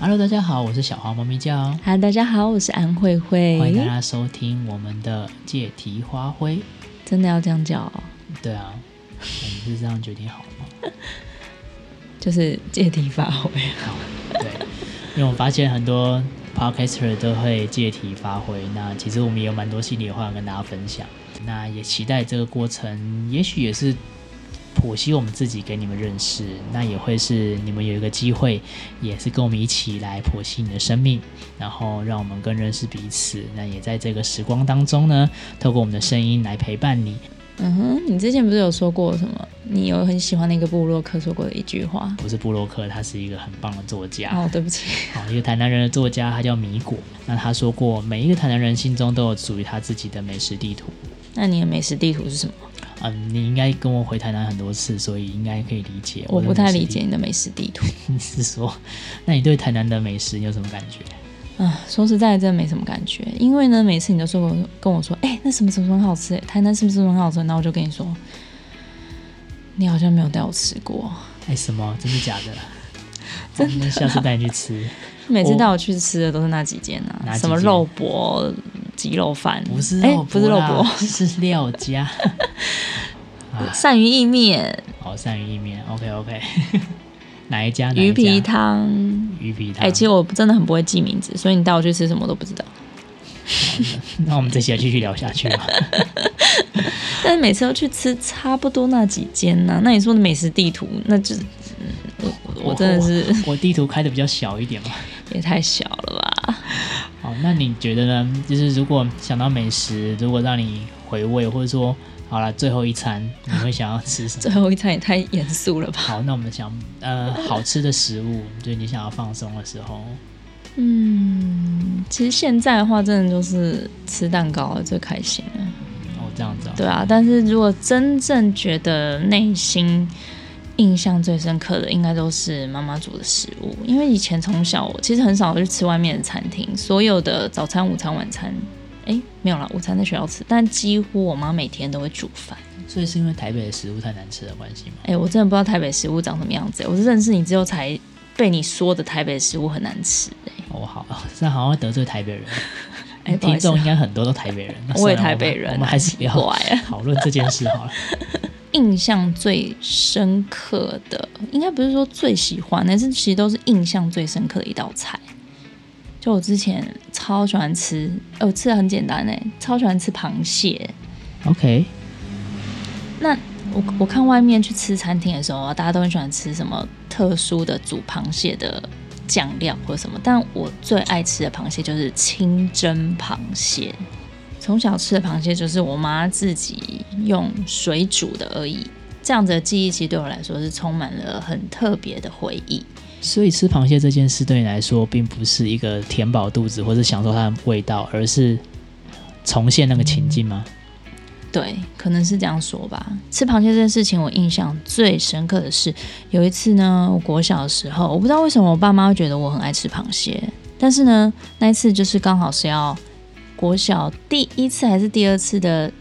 Hello，大家好，我是小黄猫咪叫。Hello，大家好，我是安慧慧。欢迎大家收听我们的借题发挥。真的要这样叫哦？对啊，我们是这样决定好吗？就是借题发挥。好，对，因为我发现很多 podcaster 都会借题发挥。那其实我们也有蛮多心里话要跟大家分享。那也期待这个过程，也许也是。剖析我们自己给你们认识，那也会是你们有一个机会，也是跟我们一起来剖析你的生命，然后让我们更认识彼此。那也在这个时光当中呢，透过我们的声音来陪伴你。嗯哼，你之前不是有说过什么？你有很喜欢那个布洛克说过的一句话？不是布洛克，他是一个很棒的作家。哦，对不起。好，一个台南人的作家，他叫米果。那他说过，每一个台南人心中都有属于他自己的美食地图。那你的美食地图是什么？嗯，你应该跟我回台南很多次，所以应该可以理解我。我不太理解你的美食地图。你 是说，那你对台南的美食你有什么感觉？啊，说实在的，真的没什么感觉。因为呢，每次你都说跟我跟我说，哎、欸，那什么什么很好吃？台南是不是很好吃？那我就跟你说，你好像没有带我吃过。哎、欸，什么？真的假的？真 的？那下次带你去吃。每次带我去吃的都是那几间啊，什么肉博。鸡肉饭不是肉，不是肉博，是廖家 鳝鱼意面。好，鳝鱼意面，OK OK。哪一家？鱼皮汤。鱼皮汤。哎、欸，其实我真的很不会记名字，所以你带我去吃什么都不知道。那我们这期要继续聊下去吧。但是每次都去吃差不多那几间呢、啊？那你说的美食地图，那就我我真的是我，我地图开的比较小一点嘛？也太小那你觉得呢？就是如果想到美食，如果让你回味，或者说好了，最后一餐你会想要吃什么？最后一餐也太严肃了吧？好，那我们想呃，好吃的食物，就是你想要放松的时候。嗯，其实现在的话，真的就是吃蛋糕最开心了。哦，这样子。对啊，但是如果真正觉得内心。印象最深刻的应该都是妈妈煮的食物，因为以前从小我其实很少去吃外面的餐厅，所有的早餐、午餐、晚餐，哎，没有啦，午餐在学校吃，但几乎我妈每天都会煮饭。所以是因为台北的食物太难吃的关系吗？哎，我真的不知道台北食物长什么样子，我是认识你之后才被你说的台北食物很难吃。哎，哦好，这好像会得罪台北人。哎，听众应该很多都台北人，我也台北人，我们还是不要讨论这件事好了。印象最深刻的，应该不是说最喜欢，但是其实都是印象最深刻的一道菜。就我之前超喜欢吃，哦，我吃的很简单哎，超喜欢吃螃蟹。OK，那我我看外面去吃餐厅的时候，大家都很喜欢吃什么特殊的煮螃蟹的酱料或者什么，但我最爱吃的螃蟹就是清蒸螃蟹。从小吃的螃蟹就是我妈自己用水煮的而已，这样子的记忆其实对我来说是充满了很特别的回忆。所以吃螃蟹这件事对你来说，并不是一个填饱肚子或者享受它的味道，而是重现那个情境吗？对，可能是这样说吧。吃螃蟹这件事情，我印象最深刻的是有一次呢，我国小的时候，我不知道为什么我爸妈会觉得我很爱吃螃蟹，但是呢，那一次就是刚好是要。国小第一次还是第二次的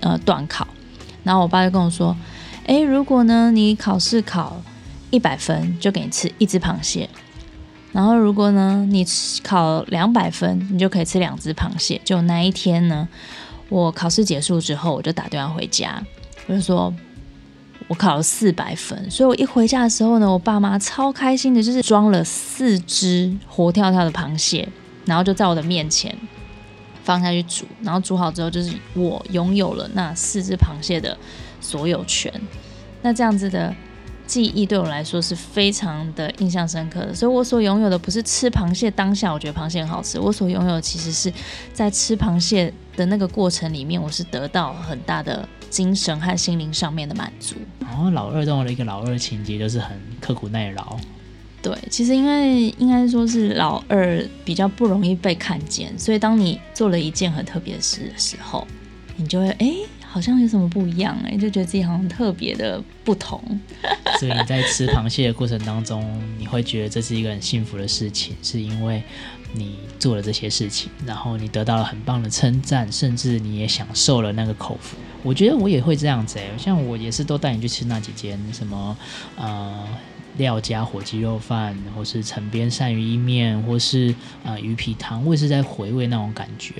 呃段考，然后我爸就跟我说：“诶，如果呢你考试考一百分，就给你吃一只螃蟹；然后如果呢你考两百分，你就可以吃两只螃蟹。”就那一天呢，我考试结束之后，我就打电话回家，我就说我考了四百分，所以我一回家的时候呢，我爸妈超开心的，就是装了四只活跳跳的螃蟹，然后就在我的面前。放下去煮，然后煮好之后，就是我拥有了那四只螃蟹的所有权。那这样子的记忆对我来说是非常的印象深刻的。所以我所拥有的不是吃螃蟹当下，我觉得螃蟹很好吃。我所拥有的其实是在吃螃蟹的那个过程里面，我是得到很大的精神和心灵上面的满足。哦，老二中的一个老二情节就是很刻苦耐劳。对，其实因为应该说是老二比较不容易被看见，所以当你做了一件很特别的事的时候，你就会哎，好像有什么不一样哎，就觉得自己好像特别的不同。所以你在吃螃蟹的过程当中，你会觉得这是一个很幸福的事情，是因为你做了这些事情，然后你得到了很棒的称赞，甚至你也享受了那个口福。我觉得我也会这样子哎，像我也是都带你去吃那几间什么呃。料加火鸡肉饭，或是城边鳝鱼意面，或是呃鱼皮汤，我也是在回味那种感觉。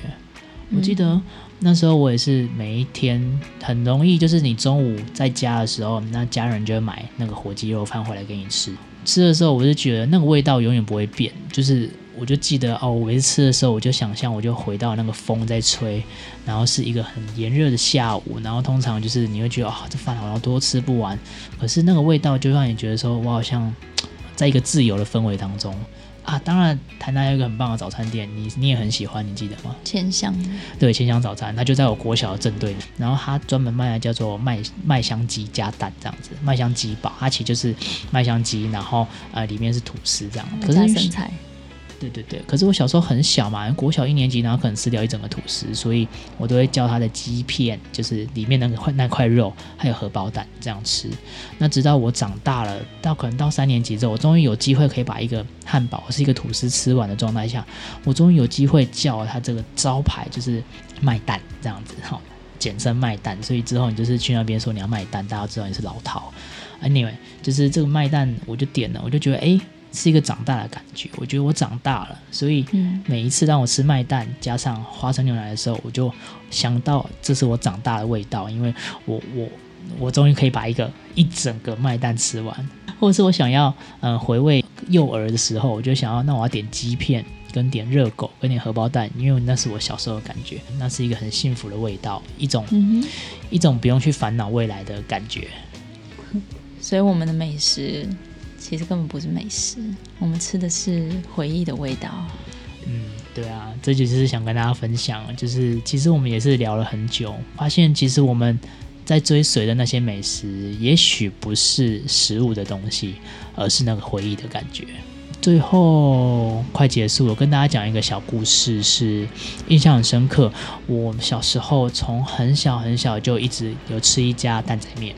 我记得那时候我也是每一天很容易，就是你中午在家的时候，那家人就会买那个火鸡肉饭回来给你吃。吃的时候，我就觉得那个味道永远不会变，就是。我就记得哦，我每次吃的时候，我就想象，我就回到那个风在吹，然后是一个很炎热的下午，然后通常就是你会觉得啊、哦，这饭好像多吃不完，可是那个味道就让你觉得说，我好像在一个自由的氛围当中啊。当然，台南有一个很棒的早餐店，你你也很喜欢，你记得吗？千香。对，千香早餐，它就在我国小的正对面，然后它专门卖的叫做麦麦香鸡加蛋这样子，麦香鸡堡，它其实就是麦香鸡，然后呃里面是吐司这样，可是生菜。对对对，可是我小时候很小嘛，国小一年级，然后可能吃掉一整个吐司，所以我都会叫它的鸡片，就是里面那块那块肉，还有荷包蛋这样吃。那直到我长大了，到可能到三年级之后，我终于有机会可以把一个汉堡是一个吐司吃完的状态下，我终于有机会叫它这个招牌就是麦蛋这样子，好，简称麦蛋。所以之后你就是去那边说你要卖蛋，大家知道你是老饕。Anyway，就是这个麦蛋我就点了，我就觉得哎。是一个长大的感觉，我觉得我长大了，所以每一次当我吃麦蛋加上花生牛奶的时候，我就想到这是我长大的味道，因为我我我终于可以把一个一整个麦蛋吃完，或者是我想要嗯回味幼儿的时候，我就想要那我要点鸡片跟点热狗跟点荷包蛋，因为那是我小时候的感觉，那是一个很幸福的味道，一种、嗯、一种不用去烦恼未来的感觉，所以我们的美食。其实根本不是美食，我们吃的是回忆的味道。嗯，对啊，这就是想跟大家分享，就是其实我们也是聊了很久，发现其实我们在追随的那些美食，也许不是食物的东西，而是那个回忆的感觉。最后快结束了，跟大家讲一个小故事，是印象很深刻。我小时候从很小很小就一直有吃一家蛋仔面。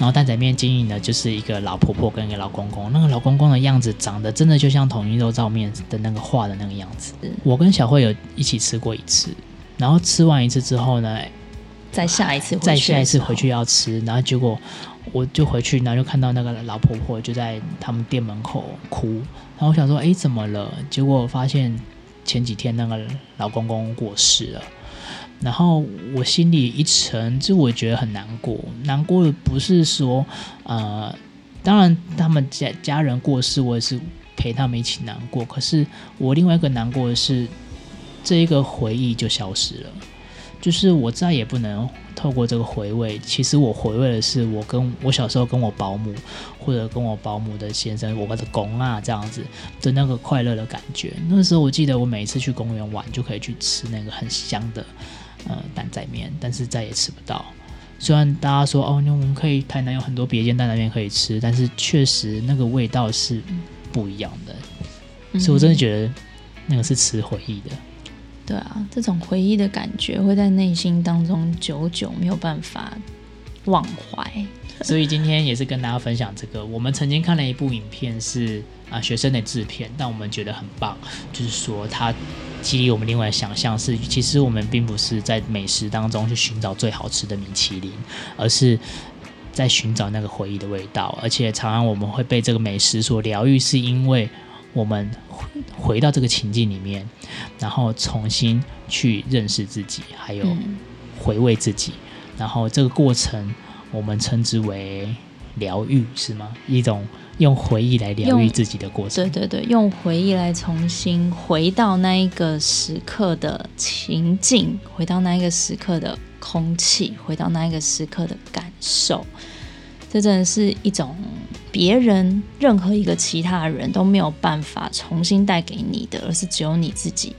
然后蛋仔面经营的就是一个老婆婆跟一个老公公，那个老公公的样子长得真的就像统一肉燥面的那个画的那个样子。我跟小慧有一起吃过一次，然后吃完一次之后呢，再下一次，再下一次回去要吃，然后结果我就回去，然后就看到那个老婆婆就在他们店门口哭，然后我想说，哎，怎么了？结果我发现前几天那个老公公过世了。然后我心里一沉，就我觉得很难过。难过的不是说，呃，当然他们家家人过世，我也是陪他们一起难过。可是我另外一个难过的是，这一个回忆就消失了，就是我再也不能透过这个回味。其实我回味的是我跟我小时候跟我保姆，或者跟我保姆的先生，我的公啊这样子的那个快乐的感觉。那时候我记得我每一次去公园玩，就可以去吃那个很香的。呃，蛋仔面，但是再也吃不到。虽然大家说哦，那我们可以台南有很多别间蛋仔面可以吃，但是确实那个味道是不一样的。嗯、所以我真的觉得那个是吃回忆的。对啊，这种回忆的感觉会在内心当中久久没有办法忘怀。所以今天也是跟大家分享这个，我们曾经看了一部影片是啊学生的制片，但我们觉得很棒，就是说它。激励我们另外想象是，其实我们并不是在美食当中去寻找最好吃的米其林，而是在寻找那个回忆的味道。而且常常我们会被这个美食所疗愈，是因为我们回到这个情境里面，然后重新去认识自己，还有回味自己。然后这个过程我们称之为疗愈，是吗？一种。用回忆来疗愈自己的过程。对对对，用回忆来重新回到那一个时刻的情境，回到那一个时刻的空气，回到那一个时刻的感受。这真的是一种别人任何一个其他人都没有办法重新带给你的，而是只有你自己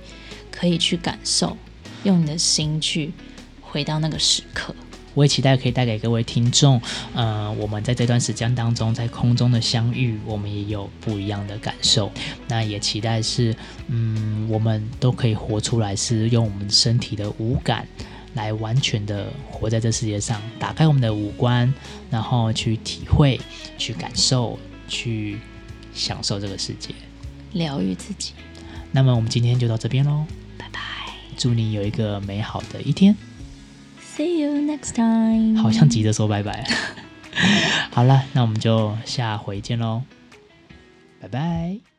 可以去感受，用你的心去回到那个时刻。我也期待可以带给各位听众，呃，我们在这段时间当中在空中的相遇，我们也有不一样的感受。那也期待是，嗯，我们都可以活出来，是用我们身体的五感来完全的活在这世界上，打开我们的五官，然后去体会、去感受、去享受这个世界，疗愈自己。那么我们今天就到这边喽，拜拜！祝你有一个美好的一天。See you next time。好像急着说拜拜。好了，那我们就下回见喽，拜拜。